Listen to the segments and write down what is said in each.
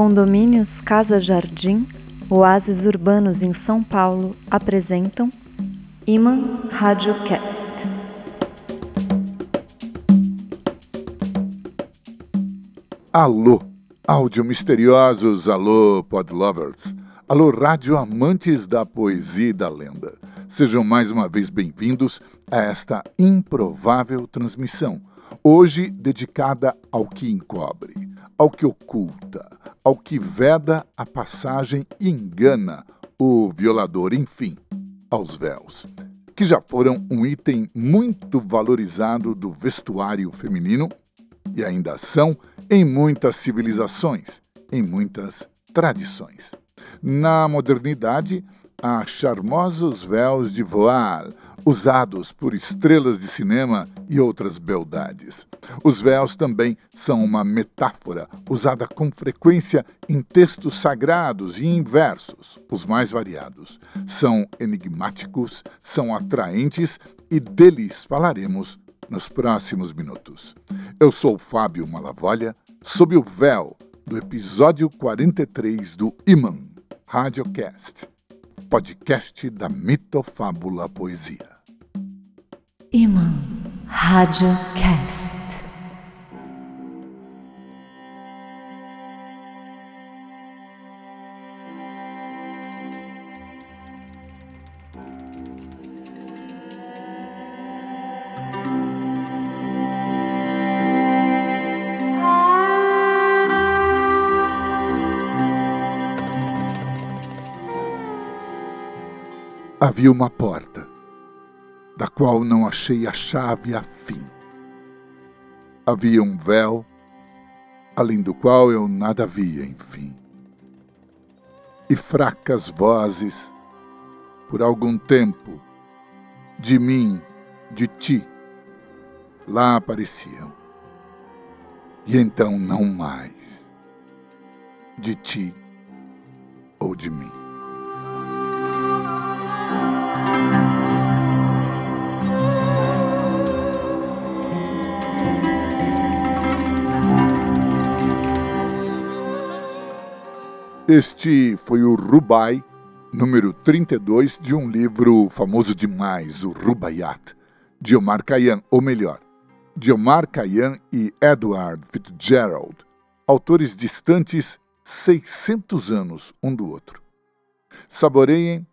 Condomínios Casa Jardim, Oásis Urbanos em São Paulo apresentam Iman Radiocast. Alô, áudio misteriosos, alô, podlovers, alô, rádio amantes da poesia e da lenda. Sejam mais uma vez bem-vindos a esta improvável transmissão, hoje dedicada ao que encobre, ao que oculta, ao que veda a passagem e engana o violador, enfim, aos véus, que já foram um item muito valorizado do vestuário feminino e ainda são em muitas civilizações, em muitas tradições. Na modernidade, há charmosos véus de voar, usados por estrelas de cinema e outras beldades. Os véus também são uma metáfora usada com frequência em textos sagrados e em versos, os mais variados. São enigmáticos, são atraentes e deles falaremos nos próximos minutos. Eu sou Fábio Malavolha, sob o véu do episódio 43 do Iman Radiocast podcast da Mitofábula Poesia. Iman Radiocast. Havia uma porta, da qual não achei a chave afim. Havia um véu, além do qual eu nada via, enfim. E fracas vozes, por algum tempo, de mim, de ti, lá apareciam. E então não mais, de ti ou de mim. Este foi o Rubai, número 32 de um livro famoso demais, o Rubaiyat, de Omar Khayyam, ou melhor, de Omar Khayyam e Edward Fitzgerald, autores distantes 600 anos um do outro. Saboreiem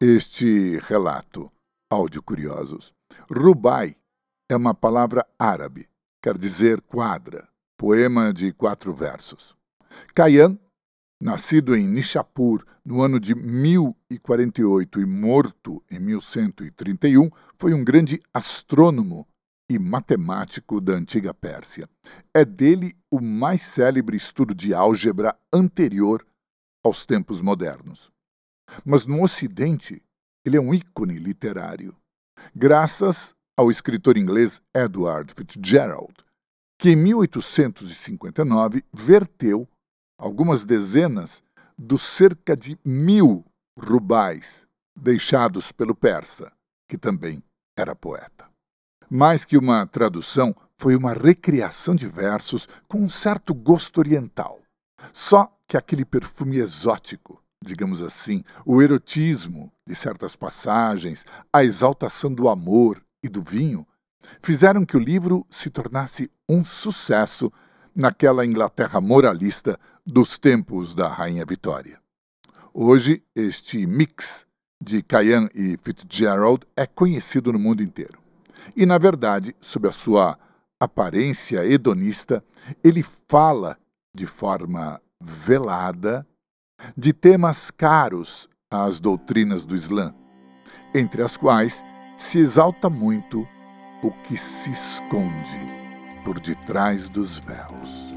este relato, áudio curiosos. Rubai é uma palavra árabe, quer dizer quadra, poema de quatro versos. Khayyam Nascido em Nishapur no ano de 1048 e morto em 1131, foi um grande astrônomo e matemático da antiga Pérsia. É dele o mais célebre estudo de álgebra anterior aos tempos modernos. Mas no Ocidente, ele é um ícone literário, graças ao escritor inglês Edward Fitzgerald, que em 1859 verteu algumas dezenas dos cerca de mil rubais deixados pelo persa, que também era poeta. Mais que uma tradução, foi uma recriação de versos com um certo gosto oriental. Só que aquele perfume exótico, digamos assim, o erotismo de certas passagens, a exaltação do amor e do vinho, fizeram que o livro se tornasse um sucesso naquela Inglaterra moralista dos tempos da Rainha Vitória. Hoje, este mix de Khayyam e Fitzgerald é conhecido no mundo inteiro. E, na verdade, sob a sua aparência hedonista, ele fala de forma velada de temas caros às doutrinas do Islã, entre as quais se exalta muito o que se esconde por detrás dos véus.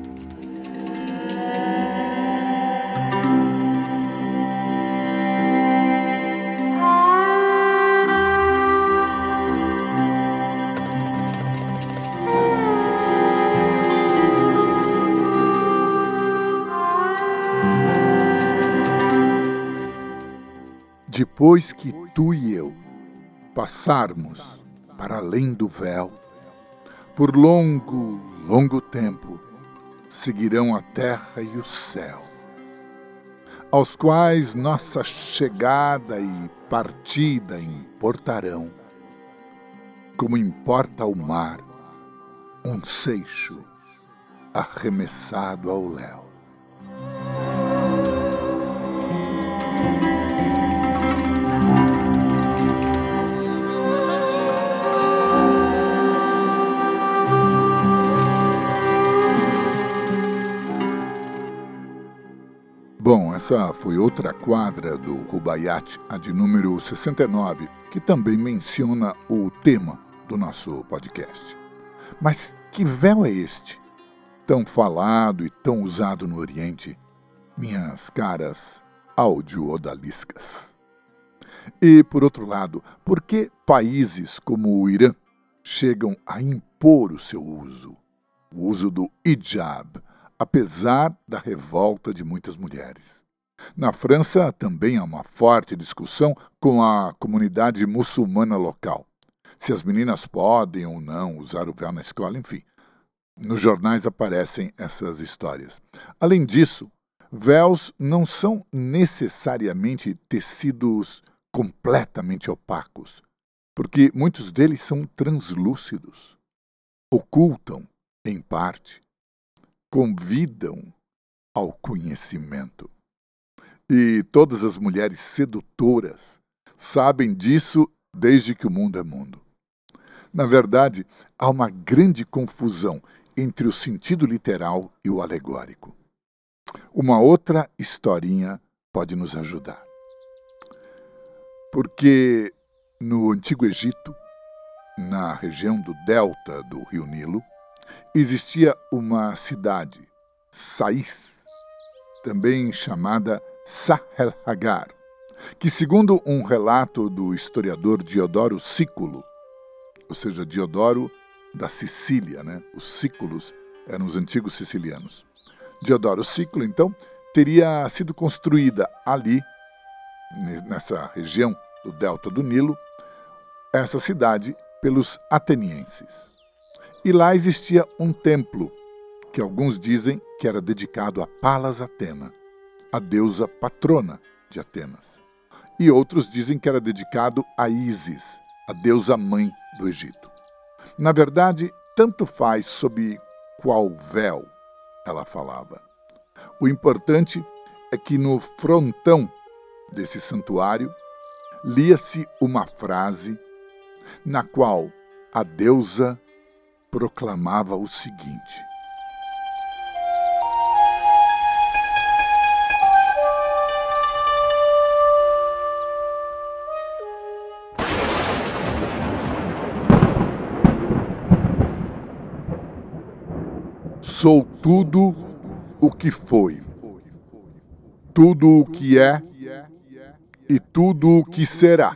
Depois que tu e eu passarmos para além do véu, por longo, longo tempo, seguirão a terra e o céu, aos quais nossa chegada e partida importarão, como importa ao mar um seixo arremessado ao léu. Essa foi outra quadra do Rubaiyat, a de número 69, que também menciona o tema do nosso podcast. Mas que véu é este? Tão falado e tão usado no Oriente, minhas caras áudio-odaliscas. E, por outro lado, por que países como o Irã chegam a impor o seu uso? O uso do hijab, apesar da revolta de muitas mulheres. Na França também há uma forte discussão com a comunidade muçulmana local. Se as meninas podem ou não usar o véu na escola, enfim. Nos jornais aparecem essas histórias. Além disso, véus não são necessariamente tecidos completamente opacos, porque muitos deles são translúcidos, ocultam, em parte, convidam ao conhecimento. E todas as mulheres sedutoras sabem disso desde que o mundo é mundo. Na verdade, há uma grande confusão entre o sentido literal e o alegórico. Uma outra historinha pode nos ajudar. Porque no Antigo Egito, na região do delta do rio Nilo, existia uma cidade, Sais, também chamada Sahel Hagar, que, segundo um relato do historiador Diodoro Sículo, ou seja, Diodoro da Sicília, né? os Sículos eram os antigos sicilianos. Diodoro Sículo, então, teria sido construída ali, nessa região do delta do Nilo, essa cidade pelos atenienses. E lá existia um templo, que alguns dizem que era dedicado a Palas Atena, a deusa patrona de Atenas. E outros dizem que era dedicado a Ísis, a deusa mãe do Egito. Na verdade, tanto faz sob qual véu ela falava. O importante é que no frontão desse santuário lia-se uma frase na qual a deusa proclamava o seguinte: Sou tudo o que foi, tudo o que é e tudo o que será.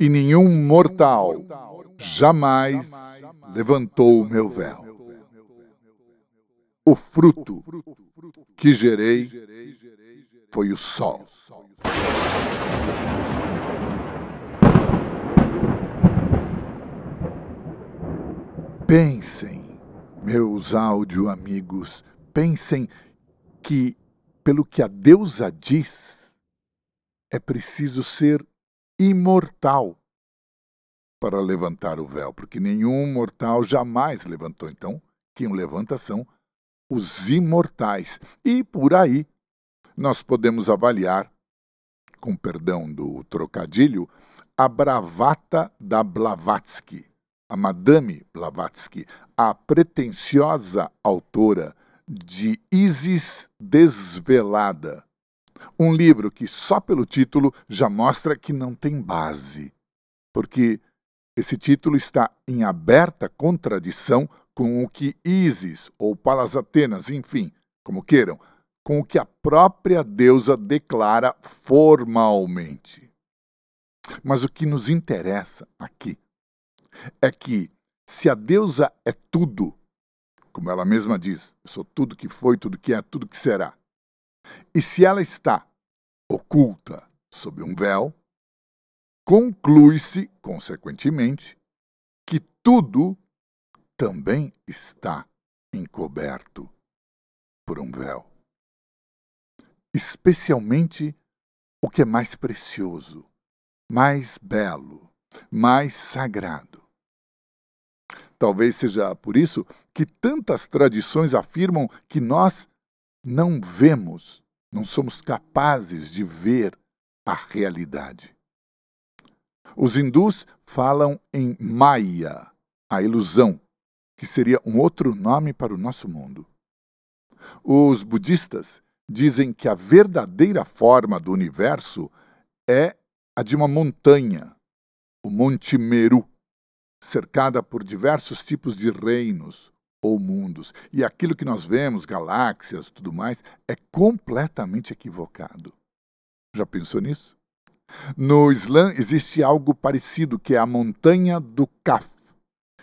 E nenhum mortal jamais levantou o meu véu. O fruto que gerei foi o sol. Pensem, meus áudio amigos, pensem que, pelo que a deusa diz, é preciso ser imortal para levantar o véu, porque nenhum mortal jamais levantou. Então, quem o levanta são os imortais. E por aí nós podemos avaliar, com perdão do trocadilho, a bravata da Blavatsky, a Madame Blavatsky, a pretensiosa autora de Isis Desvelada, um livro que só pelo título já mostra que não tem base, porque esse título está em aberta contradição com o que Isis ou Palas Atenas, enfim, como queiram, com o que a própria deusa declara formalmente. Mas o que nos interessa aqui é que, se a deusa é tudo, como ela mesma diz, eu sou tudo que foi, tudo que é, tudo que será, e se ela está oculta sob um véu, conclui-se, consequentemente, que tudo também está encoberto por um véu. especialmente o que é mais precioso, mais belo, mais sagrado. Talvez seja por isso que tantas tradições afirmam que nós não vemos, não somos capazes de ver a realidade. Os hindus falam em Maya, a ilusão, que seria um outro nome para o nosso mundo. Os budistas dizem que a verdadeira forma do universo é a de uma montanha, o Monte Meru, cercada por diversos tipos de reinos ou mundos. E aquilo que nós vemos, galáxias, tudo mais, é completamente equivocado. Já pensou nisso? No Islã existe algo parecido, que é a montanha do Kaf,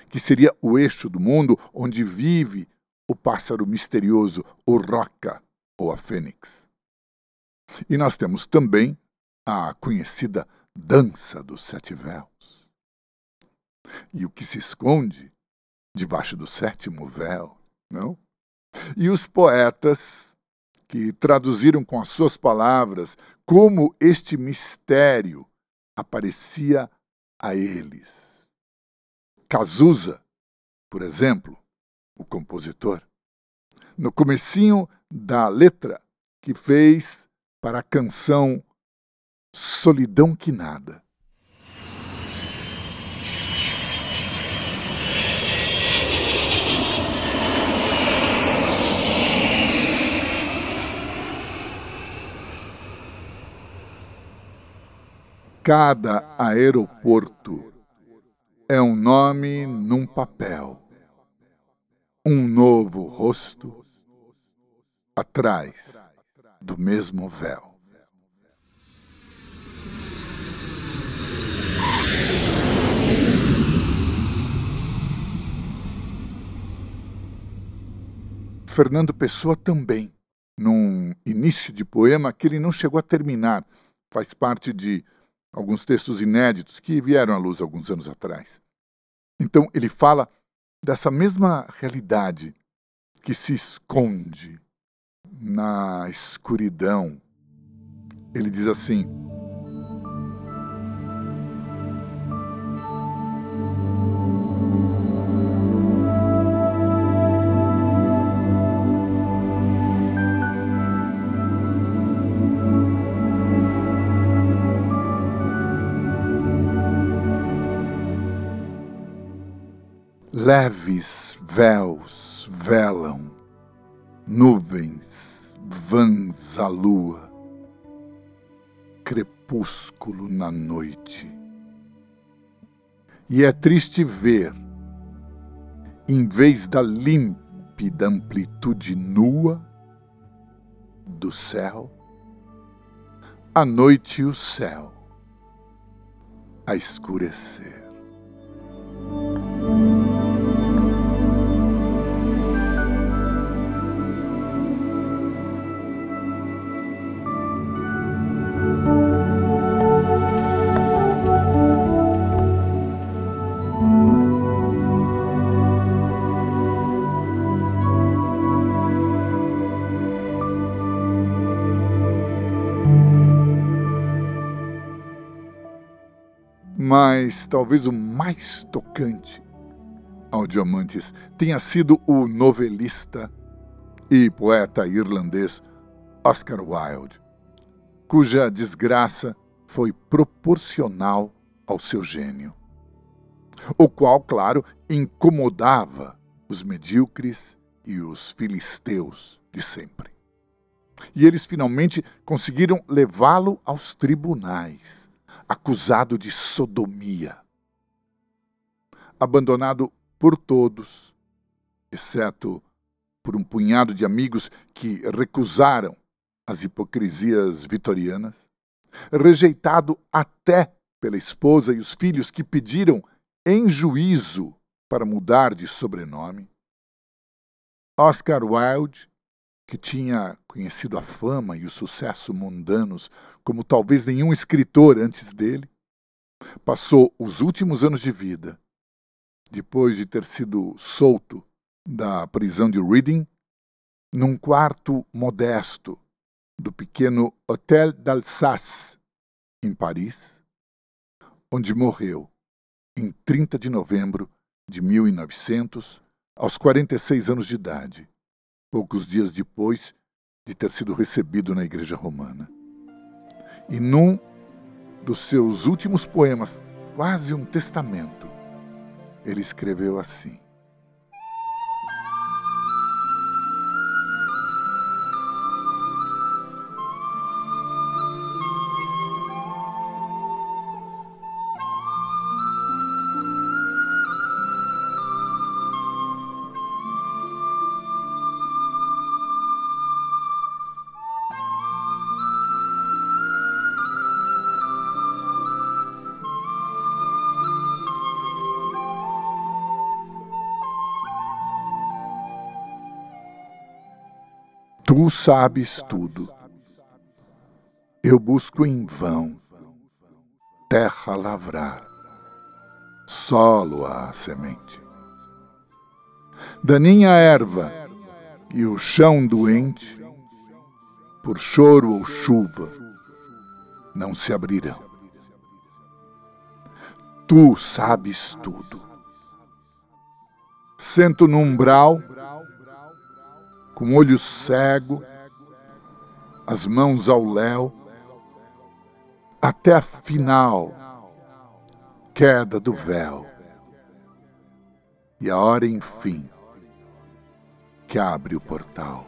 que seria o eixo do mundo onde vive o pássaro misterioso, o roca ou a fênix. E nós temos também a conhecida dança dos sete véus. E o que se esconde debaixo do sétimo véu, não? E os poetas que traduziram com as suas palavras como este mistério aparecia a eles. Cazuza, por exemplo, o compositor, no comecinho da letra que fez para a canção Solidão que Nada. Cada aeroporto. É um nome num papel, um novo rosto atrás do mesmo véu. Fernando Pessoa também, num início de poema que ele não chegou a terminar, faz parte de alguns textos inéditos que vieram à luz alguns anos atrás. Então ele fala dessa mesma realidade que se esconde na escuridão. Ele diz assim: Leves véus velam, nuvens, vãs à lua, crepúsculo na noite. E é triste ver, em vez da límpida amplitude nua do céu, a noite e o céu a escurecer. Mas talvez o mais tocante ao Diamantes tenha sido o novelista e poeta irlandês Oscar Wilde, cuja desgraça foi proporcional ao seu gênio, o qual, claro, incomodava os medíocres e os filisteus de sempre. E eles finalmente conseguiram levá-lo aos tribunais acusado de sodomia. Abandonado por todos, exceto por um punhado de amigos que recusaram as hipocrisias vitorianas, rejeitado até pela esposa e os filhos que pediram em juízo para mudar de sobrenome. Oscar Wilde que tinha conhecido a fama e o sucesso mundanos como talvez nenhum escritor antes dele, passou os últimos anos de vida, depois de ter sido solto da prisão de Reading, num quarto modesto do pequeno Hotel d'Alsace, em Paris, onde morreu em 30 de novembro de 1900, aos 46 anos de idade, poucos dias depois de ter sido recebido na Igreja Romana. E num dos seus últimos poemas, quase um testamento, ele escreveu assim: Tu sabes tudo. Eu busco em vão terra lavrar, solo a semente. Daninha erva e o chão doente, por choro ou chuva, não se abrirão. Tu sabes tudo. Sento no umbral com olho cego, as mãos ao léu, até a final queda do véu. E a hora, enfim, que abre o portal.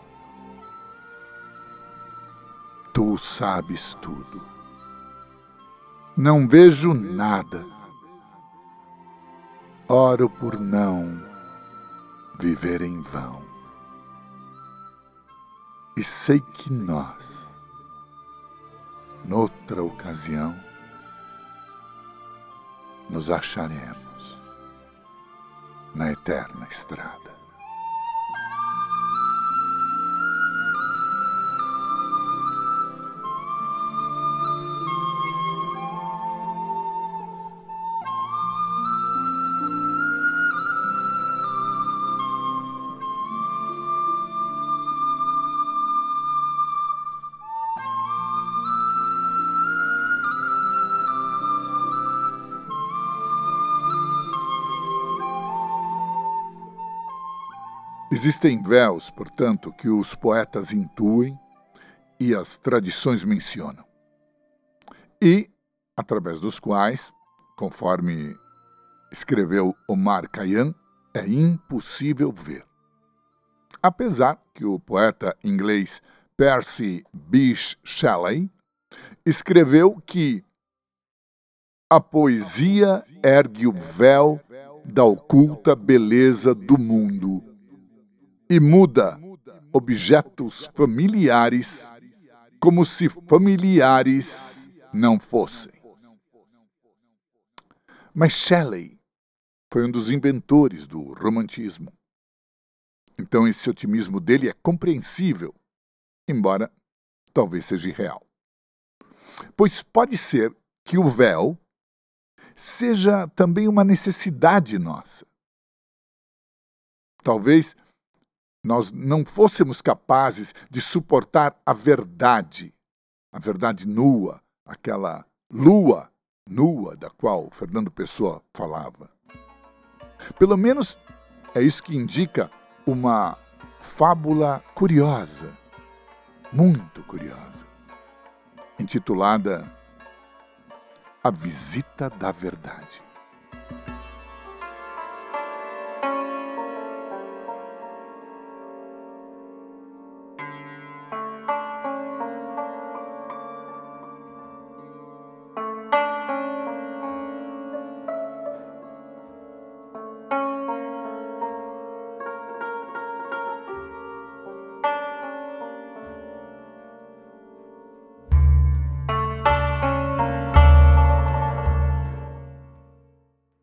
Tu sabes tudo. Não vejo nada. Oro por não viver em vão. E sei que nós, noutra ocasião, nos acharemos na eterna estrada. Existem véus, portanto, que os poetas intuem e as tradições mencionam, e através dos quais, conforme escreveu Omar Khayyam, é impossível ver. Apesar que o poeta inglês Percy Bysshe Shelley escreveu que a poesia ergue o véu da oculta beleza do mundo e muda objetos familiares como se familiares não fossem. Mas Shelley foi um dos inventores do romantismo. Então esse otimismo dele é compreensível, embora talvez seja irreal. Pois pode ser que o véu seja também uma necessidade nossa. Talvez nós não fôssemos capazes de suportar a verdade, a verdade nua, aquela lua nua da qual Fernando Pessoa falava. Pelo menos é isso que indica uma fábula curiosa, muito curiosa, intitulada A Visita da Verdade.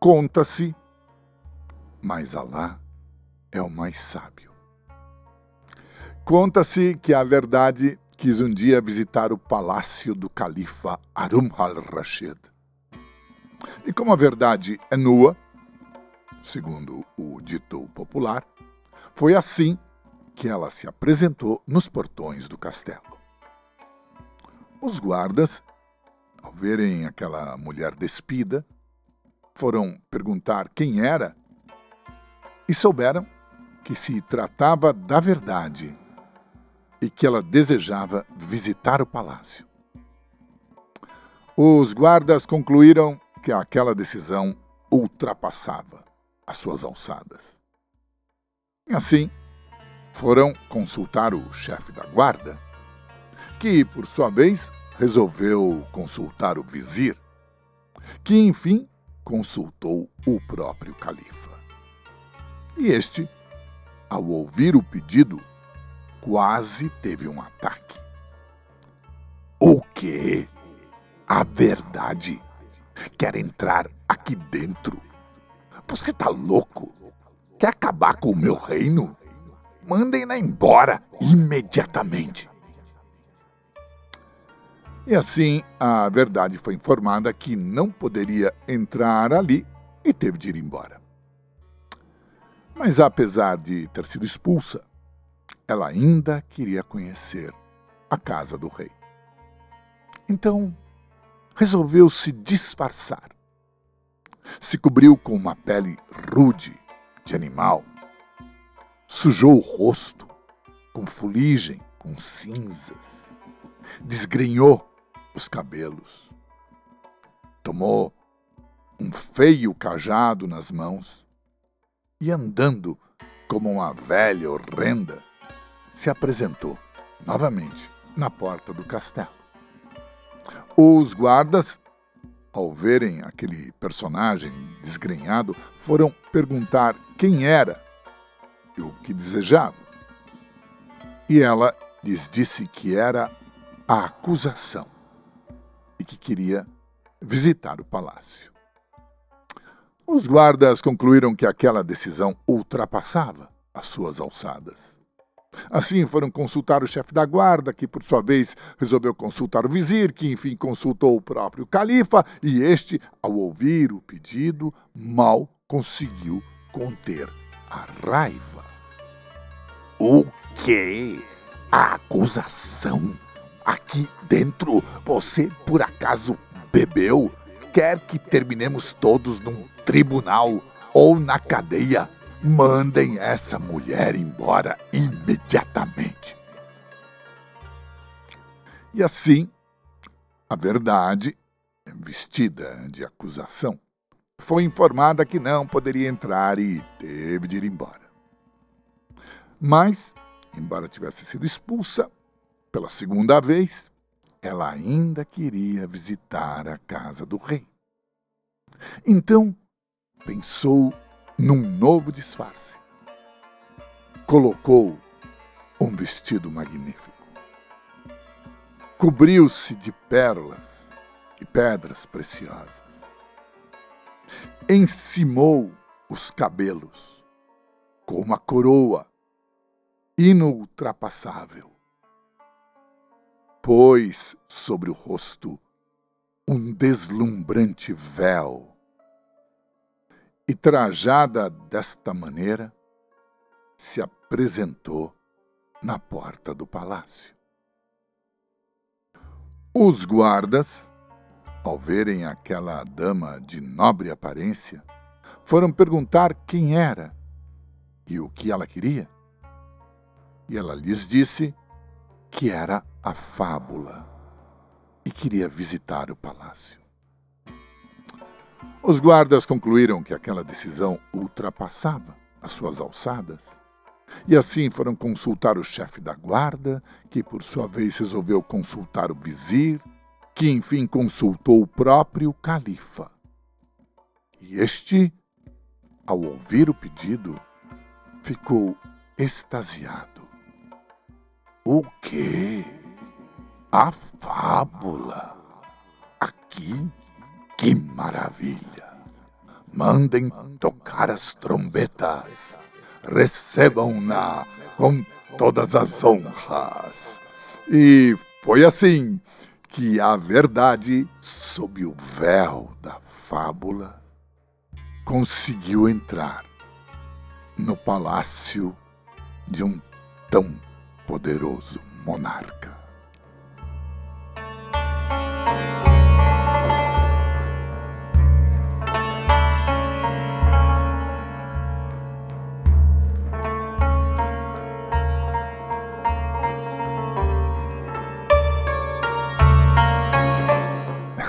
Conta-se, mas Alá é o mais sábio. Conta-se que a verdade quis um dia visitar o palácio do califa Arum al-Rashid. E como a verdade é nua, segundo o dito popular, foi assim que ela se apresentou nos portões do castelo. Os guardas, ao verem aquela mulher despida, foram perguntar quem era e souberam que se tratava da verdade e que ela desejava visitar o palácio. Os guardas concluíram que aquela decisão ultrapassava as suas alçadas. Assim, foram consultar o chefe da guarda, que, por sua vez, resolveu consultar o vizir, que, enfim, consultou o próprio califa. E este, ao ouvir o pedido, quase teve um ataque. O quê? A verdade? Quer entrar aqui dentro? Você tá louco? Quer acabar com o meu reino? Mandem-na embora imediatamente. E assim a verdade foi informada que não poderia entrar ali e teve de ir embora. Mas apesar de ter sido expulsa, ela ainda queria conhecer a casa do rei. Então, resolveu se disfarçar. Se cobriu com uma pele rude de animal, sujou o rosto com fuligem, com cinzas, desgrenhou os cabelos, tomou um feio cajado nas mãos e, andando como uma velha horrenda, se apresentou novamente na porta do castelo. Os guardas, ao verem aquele personagem desgrenhado, foram perguntar quem era e o que desejava. E ela lhes disse que era a acusação e que queria visitar o palácio. Os guardas concluíram que aquela decisão ultrapassava as suas alçadas. Assim, foram consultar o chefe da guarda, que por sua vez resolveu consultar o vizir, que enfim consultou o próprio califa, e este, ao ouvir o pedido, mal conseguiu conter a raiva. O quê? A acusação? Aqui dentro, você por acaso bebeu? Quer que terminemos todos num tribunal ou na cadeia? Mandem essa mulher embora imediatamente. E assim, a verdade, vestida de acusação, foi informada que não poderia entrar e teve de ir embora. Mas, embora tivesse sido expulsa, pela segunda vez, ela ainda queria visitar a casa do rei. Então, pensou num novo disfarce. Colocou um vestido magnífico. Cobriu-se de pérolas e pedras preciosas. Encimou os cabelos com uma coroa inultrapassável pôs sobre o rosto um deslumbrante véu. E trajada desta maneira, se apresentou na porta do palácio. Os guardas, ao verem aquela dama de nobre aparência, foram perguntar quem era e o que ela queria. E ela lhes disse que era a fábula e queria visitar o palácio. Os guardas concluíram que aquela decisão ultrapassava as suas alçadas e assim foram consultar o chefe da guarda, que por sua vez resolveu consultar o vizir, que enfim consultou o próprio califa. E este, ao ouvir o pedido, ficou extasiado. O quê? A fábula. Aqui? Que maravilha! Mandem tocar as trombetas. Recebam-na com todas as honras. E foi assim que a verdade, sob o véu da fábula, conseguiu entrar no palácio de um tão poderoso monarca.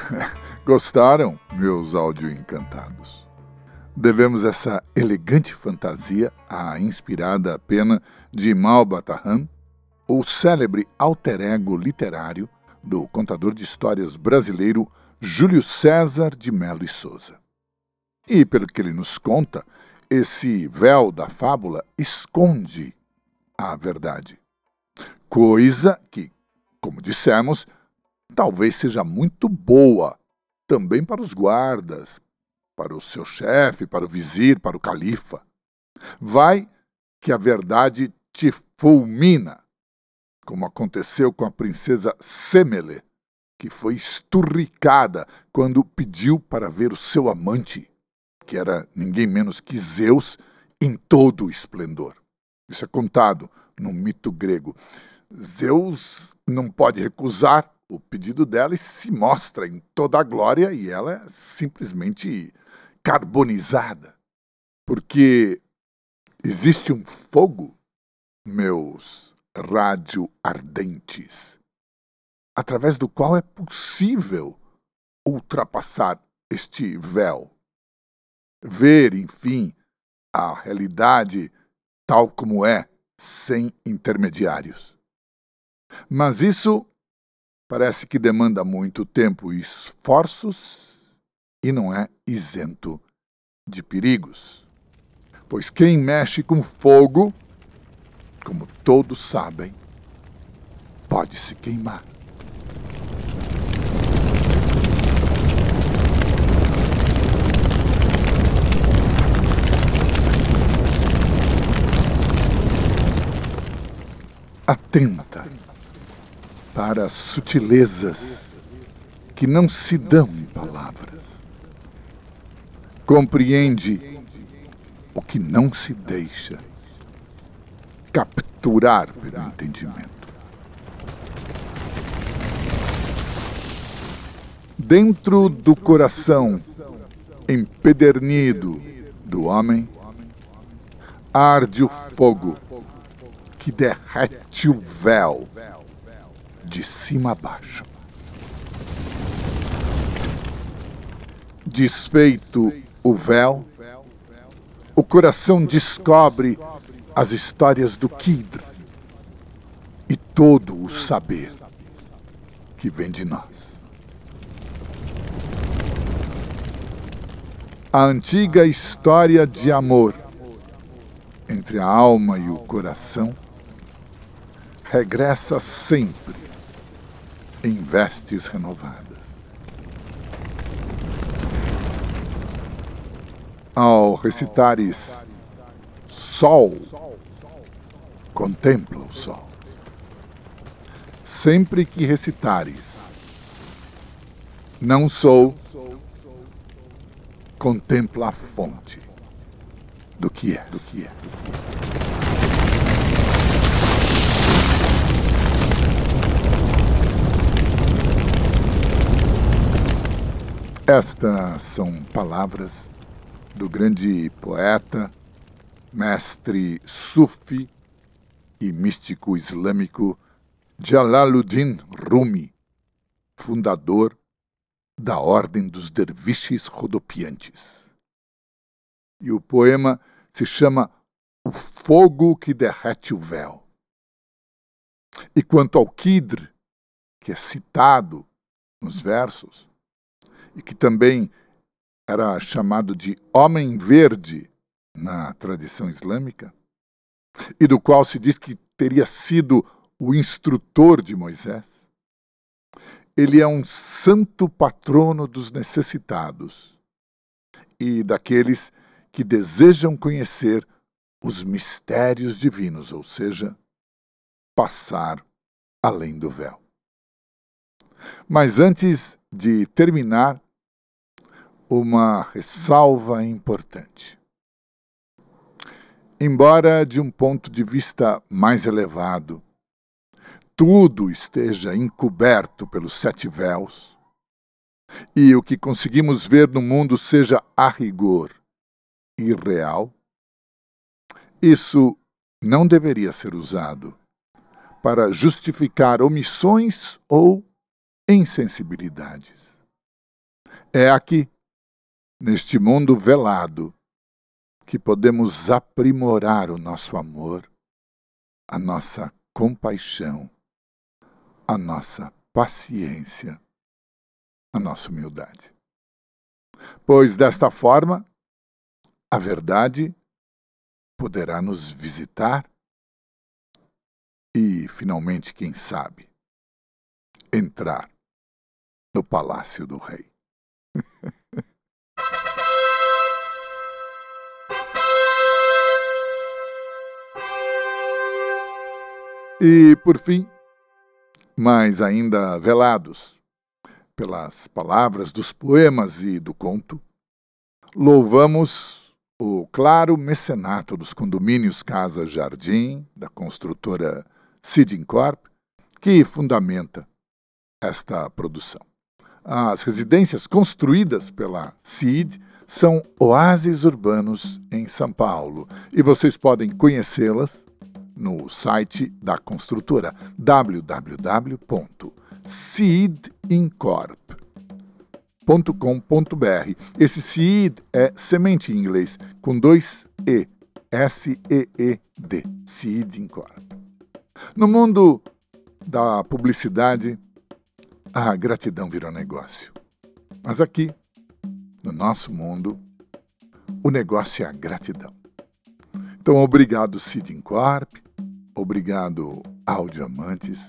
Gostaram, meus áudio encantados? Devemos essa elegante fantasia à inspirada pena de Mal Batahan, o célebre alter ego literário do contador de histórias brasileiro Júlio César de Melo e Souza. E, pelo que ele nos conta, esse véu da fábula esconde a verdade. Coisa que, como dissemos, talvez seja muito boa também para os guardas, para o seu chefe, para o vizir, para o califa. Vai que a verdade te fulmina, como aconteceu com a princesa Semele, que foi esturricada quando pediu para ver o seu amante, que era ninguém menos que Zeus, em todo o esplendor. Isso é contado no mito grego. Zeus não pode recusar o pedido dela e se mostra em toda a glória e ela é simplesmente carbonizada. Porque existe um fogo, meus rádio ardentes, através do qual é possível ultrapassar este véu. Ver, enfim, a realidade tal como é, sem intermediários. Mas isso parece que demanda muito tempo e esforços e não é isento de perigos. Pois quem mexe com fogo, como todos sabem, pode se queimar. Atenta para as sutilezas que não se dão em palavras. Compreende o que não se deixa capturar pelo entendimento. Dentro do coração empedernido do homem, arde o fogo que derrete o véu de cima a baixo. Desfeito o véu, o coração descobre as histórias do Kidr e todo o saber que vem de nós. A antiga história de amor entre a alma e o coração regressa sempre em vestes renovadas. Ao recitares Sol, contempla o Sol. Sempre que recitares Não sou, contempla a fonte do que é. Do que é. Estas são palavras do grande poeta, mestre sufi e místico islâmico Jalaluddin Rumi, fundador da Ordem dos Derviches Rodopiantes. E o poema se chama O Fogo que Derrete o Véu. E quanto ao Kidr, que é citado nos versos, e que também era chamado de Homem Verde na tradição islâmica, e do qual se diz que teria sido o instrutor de Moisés. Ele é um santo patrono dos necessitados e daqueles que desejam conhecer os mistérios divinos, ou seja, passar além do véu. Mas antes de terminar, uma ressalva importante. Embora, de um ponto de vista mais elevado, tudo esteja encoberto pelos sete véus, e o que conseguimos ver no mundo seja a rigor irreal, isso não deveria ser usado para justificar omissões ou insensibilidades. É aqui, neste mundo velado, que podemos aprimorar o nosso amor, a nossa compaixão, a nossa paciência, a nossa humildade. Pois desta forma, a verdade poderá nos visitar e, finalmente, quem sabe, entrar no palácio do rei. e, por fim, mais ainda velados pelas palavras dos poemas e do conto, louvamos o claro mecenato dos condomínios Casa Jardim, da construtora Sidincorp, que fundamenta esta produção. As residências construídas pela CID são oásis urbanos em São Paulo e vocês podem conhecê-las no site da construtora www.seedincorp.com.br. Esse seed é semente em inglês, com dois E, S-E-E-D, Seed Incorp. No mundo da publicidade, a gratidão virou negócio. Mas aqui, no nosso mundo, o negócio é a gratidão. Então, obrigado, Cid Corp, obrigado ao Diamantes,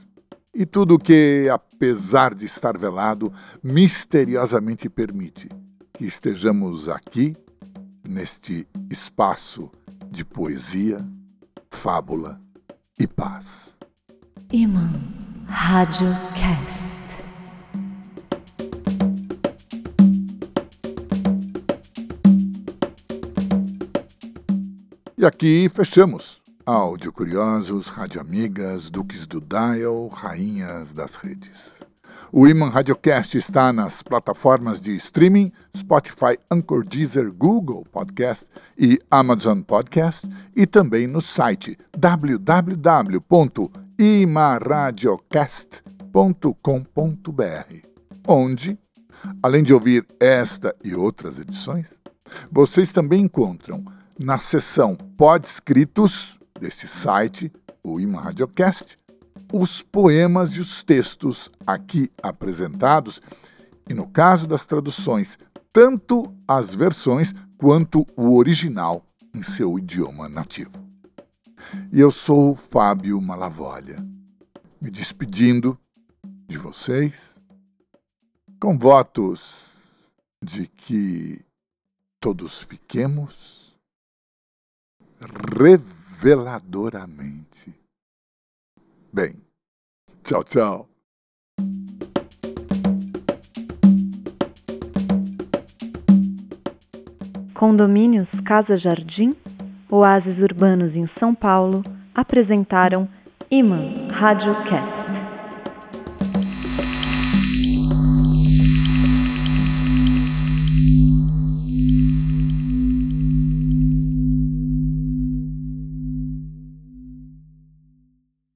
e tudo que, apesar de estar velado, misteriosamente permite que estejamos aqui, neste espaço de poesia, fábula e paz. Imã Rádio Cast. E aqui fechamos. Áudio Curiosos, Rádio Amigas, Duques do Dial, Rainhas das Redes. O Iman Radiocast está nas plataformas de streaming Spotify, Anchor, Deezer, Google Podcast e Amazon Podcast e também no site www.imaradiocast.com.br, onde, além de ouvir esta e outras edições, vocês também encontram na seção Podscritos deste site, o Imã Radiocast, os poemas e os textos aqui apresentados, e no caso das traduções, tanto as versões quanto o original em seu idioma nativo. E eu sou Fábio Malavolha, me despedindo de vocês com votos de que todos fiquemos reveladoramente. Bem, tchau, tchau. Condomínios Casa Jardim, oásis urbanos em São Paulo, apresentaram Iman Radiocast.